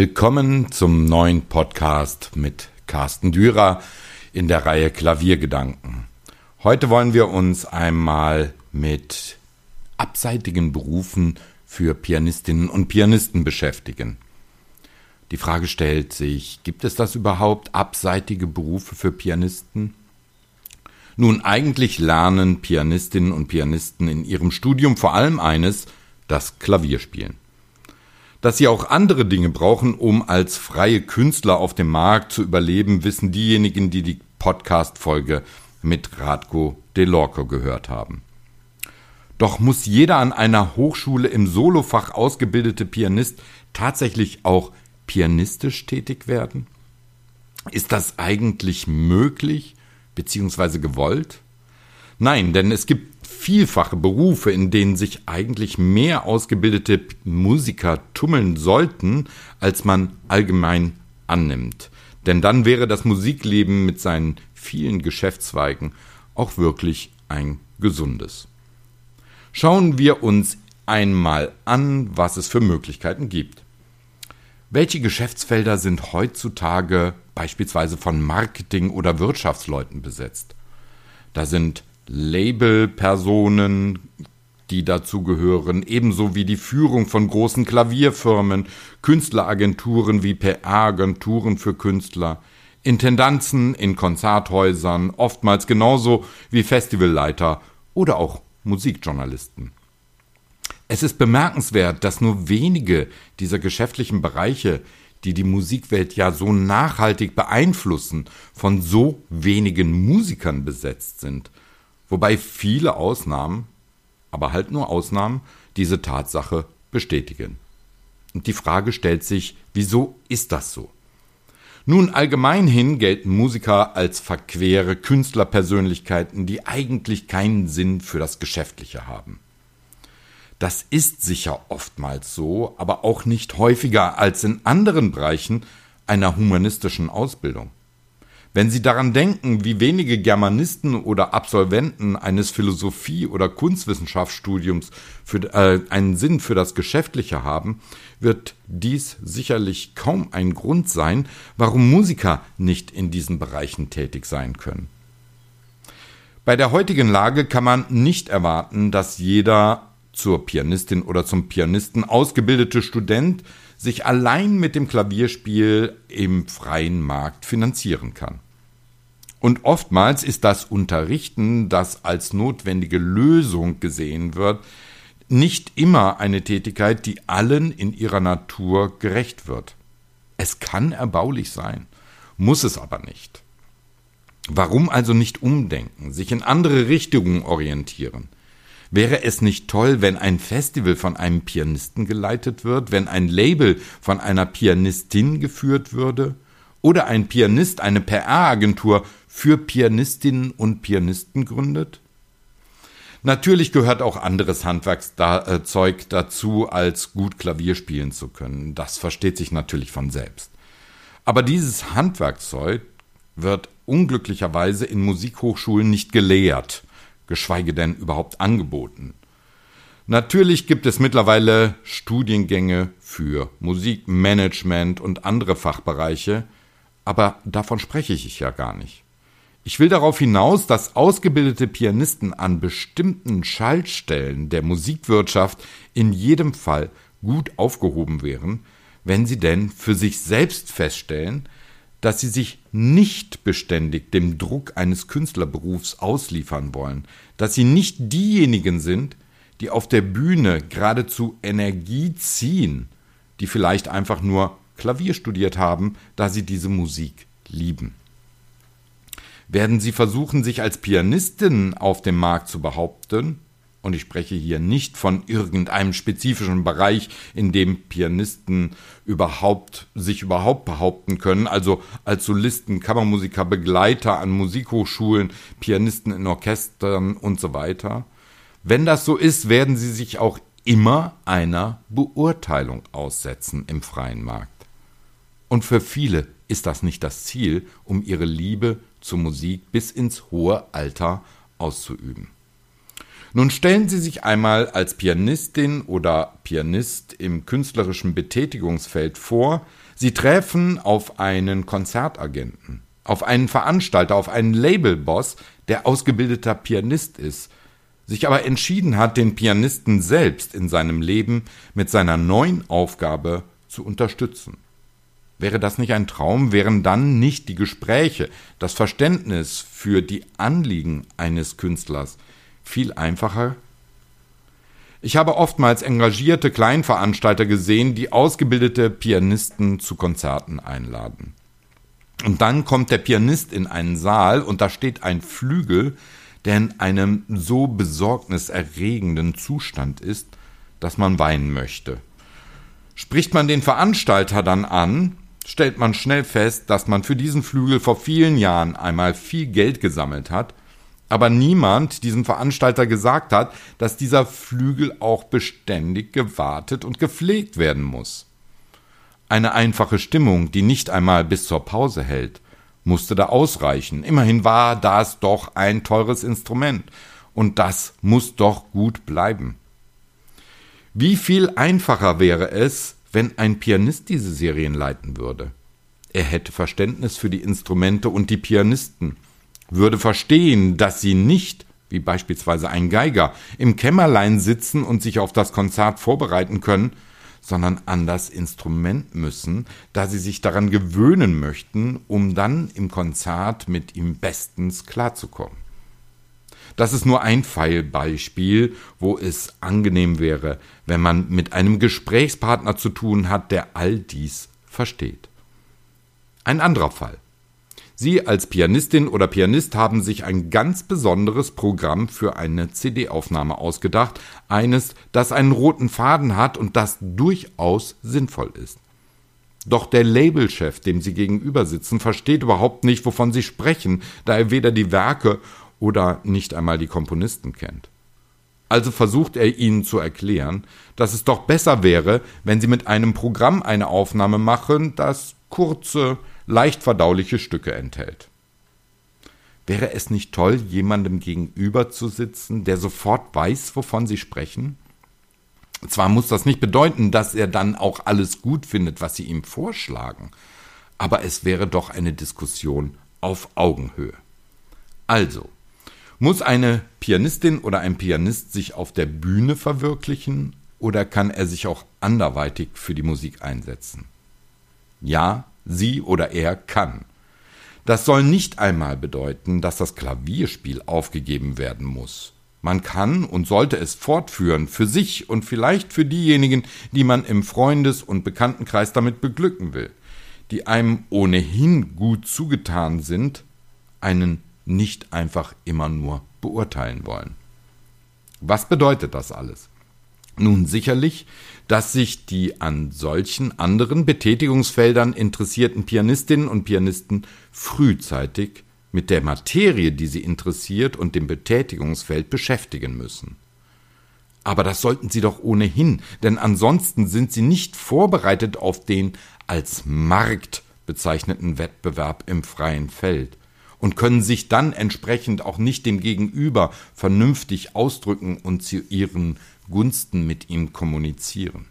Willkommen zum neuen Podcast mit Carsten Dürer in der Reihe Klaviergedanken. Heute wollen wir uns einmal mit abseitigen Berufen für Pianistinnen und Pianisten beschäftigen. Die Frage stellt sich, gibt es das überhaupt abseitige Berufe für Pianisten? Nun, eigentlich lernen Pianistinnen und Pianisten in ihrem Studium vor allem eines, das Klavierspielen. Dass sie auch andere Dinge brauchen, um als freie Künstler auf dem Markt zu überleben, wissen diejenigen, die die Podcast-Folge mit Radko Delorco gehört haben. Doch muss jeder an einer Hochschule im Solofach ausgebildete Pianist tatsächlich auch pianistisch tätig werden? Ist das eigentlich möglich bzw. gewollt? Nein, denn es gibt vielfache Berufe, in denen sich eigentlich mehr ausgebildete Musiker tummeln sollten, als man allgemein annimmt. Denn dann wäre das Musikleben mit seinen vielen Geschäftszweigen auch wirklich ein gesundes. Schauen wir uns einmal an, was es für Möglichkeiten gibt. Welche Geschäftsfelder sind heutzutage beispielsweise von Marketing- oder Wirtschaftsleuten besetzt? Da sind Labelpersonen, die dazugehören, ebenso wie die Führung von großen Klavierfirmen, Künstleragenturen wie PR-Agenturen für Künstler, Intendanzen in Konzerthäusern, oftmals genauso wie Festivalleiter oder auch Musikjournalisten. Es ist bemerkenswert, dass nur wenige dieser geschäftlichen Bereiche, die die Musikwelt ja so nachhaltig beeinflussen, von so wenigen Musikern besetzt sind – wobei viele Ausnahmen, aber halt nur Ausnahmen, diese Tatsache bestätigen. Und die Frage stellt sich, wieso ist das so? Nun, allgemeinhin gelten Musiker als verquere Künstlerpersönlichkeiten, die eigentlich keinen Sinn für das Geschäftliche haben. Das ist sicher oftmals so, aber auch nicht häufiger als in anderen Bereichen einer humanistischen Ausbildung. Wenn Sie daran denken, wie wenige Germanisten oder Absolventen eines Philosophie- oder Kunstwissenschaftsstudiums für, äh, einen Sinn für das Geschäftliche haben, wird dies sicherlich kaum ein Grund sein, warum Musiker nicht in diesen Bereichen tätig sein können. Bei der heutigen Lage kann man nicht erwarten, dass jeder zur Pianistin oder zum Pianisten ausgebildete Student sich allein mit dem Klavierspiel im freien Markt finanzieren kann. Und oftmals ist das Unterrichten, das als notwendige Lösung gesehen wird, nicht immer eine Tätigkeit, die allen in ihrer Natur gerecht wird. Es kann erbaulich sein, muss es aber nicht. Warum also nicht umdenken, sich in andere Richtungen orientieren? Wäre es nicht toll, wenn ein Festival von einem Pianisten geleitet wird, wenn ein Label von einer Pianistin geführt würde? Oder ein Pianist eine PR-Agentur für Pianistinnen und Pianisten gründet? Natürlich gehört auch anderes Handwerkszeug dazu, als gut Klavier spielen zu können. Das versteht sich natürlich von selbst. Aber dieses Handwerkszeug wird unglücklicherweise in Musikhochschulen nicht gelehrt geschweige denn überhaupt angeboten. Natürlich gibt es mittlerweile Studiengänge für Musikmanagement und andere Fachbereiche, aber davon spreche ich ja gar nicht. Ich will darauf hinaus, dass ausgebildete Pianisten an bestimmten Schaltstellen der Musikwirtschaft in jedem Fall gut aufgehoben wären, wenn sie denn für sich selbst feststellen, dass sie sich nicht beständig dem Druck eines Künstlerberufs ausliefern wollen, dass sie nicht diejenigen sind, die auf der Bühne geradezu Energie ziehen, die vielleicht einfach nur Klavier studiert haben, da sie diese Musik lieben. Werden sie versuchen, sich als Pianistin auf dem Markt zu behaupten, und ich spreche hier nicht von irgendeinem spezifischen Bereich, in dem Pianisten überhaupt sich überhaupt behaupten können, also als Solisten, Kammermusiker, Begleiter an Musikhochschulen, Pianisten in Orchestern und so weiter. Wenn das so ist, werden sie sich auch immer einer Beurteilung aussetzen im freien Markt. Und für viele ist das nicht das Ziel, um ihre Liebe zur Musik bis ins hohe Alter auszuüben. Nun stellen Sie sich einmal als Pianistin oder Pianist im künstlerischen Betätigungsfeld vor, Sie treffen auf einen Konzertagenten, auf einen Veranstalter, auf einen Labelboss, der ausgebildeter Pianist ist, sich aber entschieden hat, den Pianisten selbst in seinem Leben mit seiner neuen Aufgabe zu unterstützen. Wäre das nicht ein Traum, wären dann nicht die Gespräche, das Verständnis für die Anliegen eines Künstlers viel einfacher? Ich habe oftmals engagierte Kleinveranstalter gesehen, die ausgebildete Pianisten zu Konzerten einladen. Und dann kommt der Pianist in einen Saal und da steht ein Flügel, der in einem so besorgniserregenden Zustand ist, dass man weinen möchte. Spricht man den Veranstalter dann an, stellt man schnell fest, dass man für diesen Flügel vor vielen Jahren einmal viel Geld gesammelt hat, aber niemand diesem Veranstalter gesagt hat, dass dieser Flügel auch beständig gewartet und gepflegt werden muss. Eine einfache Stimmung, die nicht einmal bis zur Pause hält, musste da ausreichen. Immerhin war das doch ein teures Instrument, und das muss doch gut bleiben. Wie viel einfacher wäre es, wenn ein Pianist diese Serien leiten würde. Er hätte Verständnis für die Instrumente und die Pianisten, würde verstehen, dass sie nicht, wie beispielsweise ein Geiger, im Kämmerlein sitzen und sich auf das Konzert vorbereiten können, sondern an das Instrument müssen, da sie sich daran gewöhnen möchten, um dann im Konzert mit ihm bestens klarzukommen. Das ist nur ein Pfeilbeispiel, wo es angenehm wäre, wenn man mit einem Gesprächspartner zu tun hat, der all dies versteht. Ein anderer Fall. Sie als Pianistin oder Pianist haben sich ein ganz besonderes Programm für eine CD-Aufnahme ausgedacht, eines, das einen roten Faden hat und das durchaus sinnvoll ist. Doch der Labelchef, dem Sie gegenüber sitzen, versteht überhaupt nicht, wovon Sie sprechen, da er weder die Werke oder nicht einmal die Komponisten kennt. Also versucht er ihnen zu erklären, dass es doch besser wäre, wenn sie mit einem Programm eine Aufnahme machen, das kurze, leicht verdauliche Stücke enthält. Wäre es nicht toll, jemandem gegenüber zu sitzen, der sofort weiß, wovon sie sprechen? Zwar muss das nicht bedeuten, dass er dann auch alles gut findet, was sie ihm vorschlagen, aber es wäre doch eine Diskussion auf Augenhöhe. Also, muss eine Pianistin oder ein Pianist sich auf der Bühne verwirklichen oder kann er sich auch anderweitig für die Musik einsetzen? Ja, sie oder er kann. Das soll nicht einmal bedeuten, dass das Klavierspiel aufgegeben werden muss. Man kann und sollte es fortführen, für sich und vielleicht für diejenigen, die man im Freundes- und Bekanntenkreis damit beglücken will, die einem ohnehin gut zugetan sind, einen nicht einfach immer nur beurteilen wollen. Was bedeutet das alles? Nun sicherlich, dass sich die an solchen anderen Betätigungsfeldern interessierten Pianistinnen und Pianisten frühzeitig mit der Materie, die sie interessiert und dem Betätigungsfeld beschäftigen müssen. Aber das sollten sie doch ohnehin, denn ansonsten sind sie nicht vorbereitet auf den als Markt bezeichneten Wettbewerb im freien Feld und können sich dann entsprechend auch nicht dem Gegenüber vernünftig ausdrücken und zu ihren Gunsten mit ihm kommunizieren.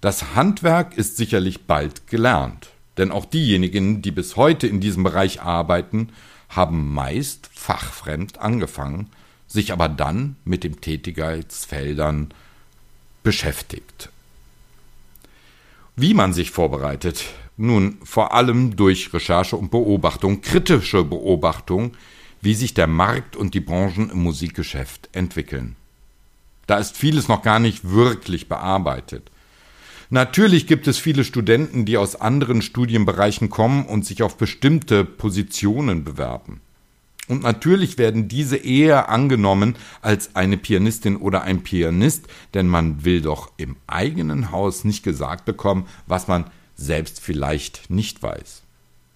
Das Handwerk ist sicherlich bald gelernt, denn auch diejenigen, die bis heute in diesem Bereich arbeiten, haben meist fachfremd angefangen, sich aber dann mit den Tätigkeitsfeldern beschäftigt. Wie man sich vorbereitet, nun, vor allem durch Recherche und Beobachtung, kritische Beobachtung, wie sich der Markt und die Branchen im Musikgeschäft entwickeln. Da ist vieles noch gar nicht wirklich bearbeitet. Natürlich gibt es viele Studenten, die aus anderen Studienbereichen kommen und sich auf bestimmte Positionen bewerben. Und natürlich werden diese eher angenommen als eine Pianistin oder ein Pianist, denn man will doch im eigenen Haus nicht gesagt bekommen, was man selbst vielleicht nicht weiß.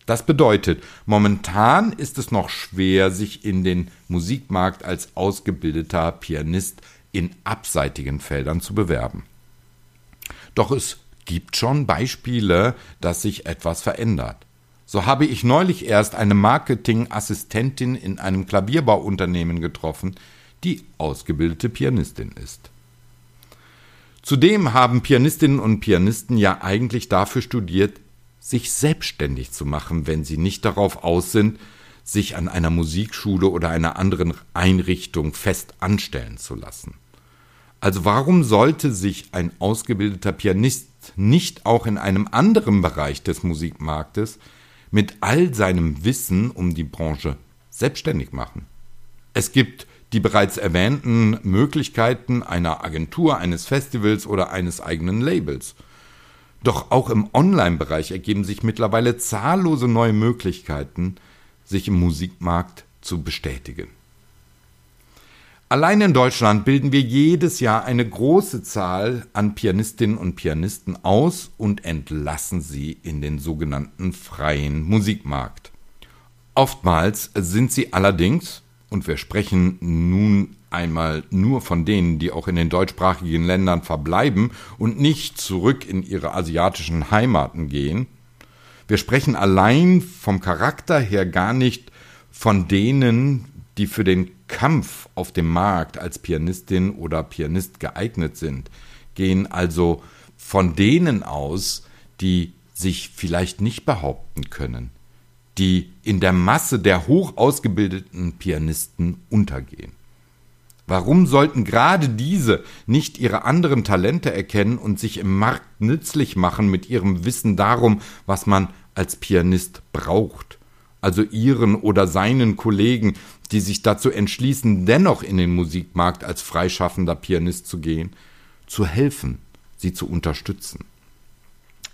Das bedeutet, momentan ist es noch schwer, sich in den Musikmarkt als ausgebildeter Pianist in abseitigen Feldern zu bewerben. Doch es gibt schon Beispiele, dass sich etwas verändert. So habe ich neulich erst eine Marketingassistentin in einem Klavierbauunternehmen getroffen, die ausgebildete Pianistin ist. Zudem haben Pianistinnen und Pianisten ja eigentlich dafür studiert, sich selbstständig zu machen, wenn sie nicht darauf aus sind, sich an einer Musikschule oder einer anderen Einrichtung fest anstellen zu lassen. Also warum sollte sich ein ausgebildeter Pianist nicht auch in einem anderen Bereich des Musikmarktes mit all seinem Wissen um die Branche selbstständig machen? Es gibt die bereits erwähnten Möglichkeiten einer Agentur, eines Festivals oder eines eigenen Labels. Doch auch im Online-Bereich ergeben sich mittlerweile zahllose neue Möglichkeiten, sich im Musikmarkt zu bestätigen. Allein in Deutschland bilden wir jedes Jahr eine große Zahl an Pianistinnen und Pianisten aus und entlassen sie in den sogenannten freien Musikmarkt. Oftmals sind sie allerdings, und wir sprechen nun einmal nur von denen, die auch in den deutschsprachigen Ländern verbleiben und nicht zurück in ihre asiatischen Heimaten gehen, wir sprechen allein vom Charakter her gar nicht von denen, die für den Kampf auf dem Markt als Pianistin oder Pianist geeignet sind, gehen also von denen aus, die sich vielleicht nicht behaupten können, die in der Masse der hoch ausgebildeten Pianisten untergehen. Warum sollten gerade diese nicht ihre anderen Talente erkennen und sich im Markt nützlich machen mit ihrem Wissen darum, was man als Pianist braucht? Also ihren oder seinen Kollegen, die sich dazu entschließen, dennoch in den Musikmarkt als freischaffender Pianist zu gehen, zu helfen, sie zu unterstützen.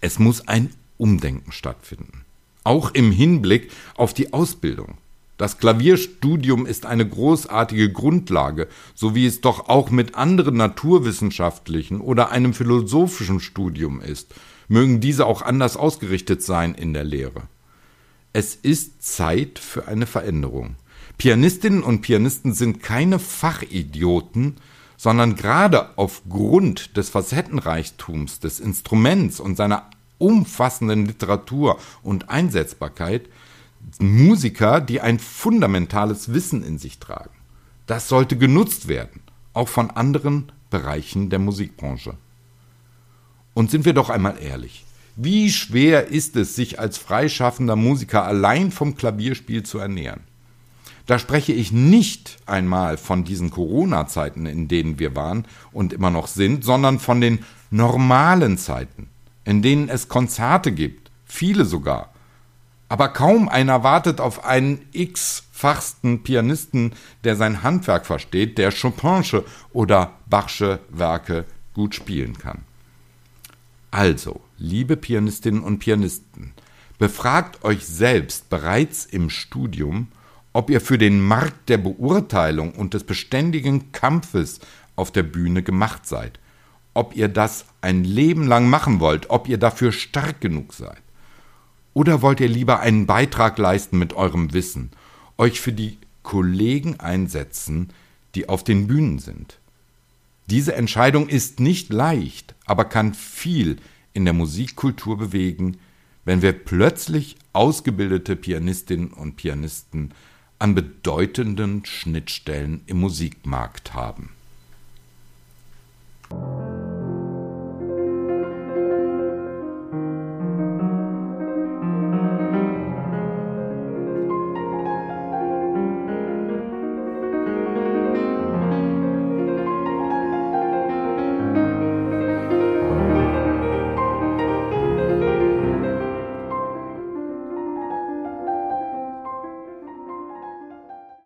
Es muss ein Umdenken stattfinden. Auch im Hinblick auf die Ausbildung. Das Klavierstudium ist eine großartige Grundlage, so wie es doch auch mit anderen naturwissenschaftlichen oder einem philosophischen Studium ist, mögen diese auch anders ausgerichtet sein in der Lehre. Es ist Zeit für eine Veränderung. Pianistinnen und Pianisten sind keine Fachidioten, sondern gerade aufgrund des Facettenreichtums des Instruments und seiner umfassenden Literatur und Einsetzbarkeit Musiker, die ein fundamentales Wissen in sich tragen. Das sollte genutzt werden, auch von anderen Bereichen der Musikbranche. Und sind wir doch einmal ehrlich, wie schwer ist es, sich als freischaffender Musiker allein vom Klavierspiel zu ernähren? Da spreche ich nicht einmal von diesen Corona-Zeiten, in denen wir waren und immer noch sind, sondern von den normalen Zeiten, in denen es Konzerte gibt, viele sogar, aber kaum einer wartet auf einen x-fachsten Pianisten, der sein Handwerk versteht, der Chopinsche oder Bachsche Werke gut spielen kann. Also, liebe Pianistinnen und Pianisten, befragt euch selbst bereits im Studium, ob ihr für den Markt der Beurteilung und des beständigen Kampfes auf der Bühne gemacht seid, ob ihr das ein Leben lang machen wollt, ob ihr dafür stark genug seid. Oder wollt ihr lieber einen Beitrag leisten mit eurem Wissen, euch für die Kollegen einsetzen, die auf den Bühnen sind? Diese Entscheidung ist nicht leicht, aber kann viel in der Musikkultur bewegen, wenn wir plötzlich ausgebildete Pianistinnen und Pianisten an bedeutenden Schnittstellen im Musikmarkt haben.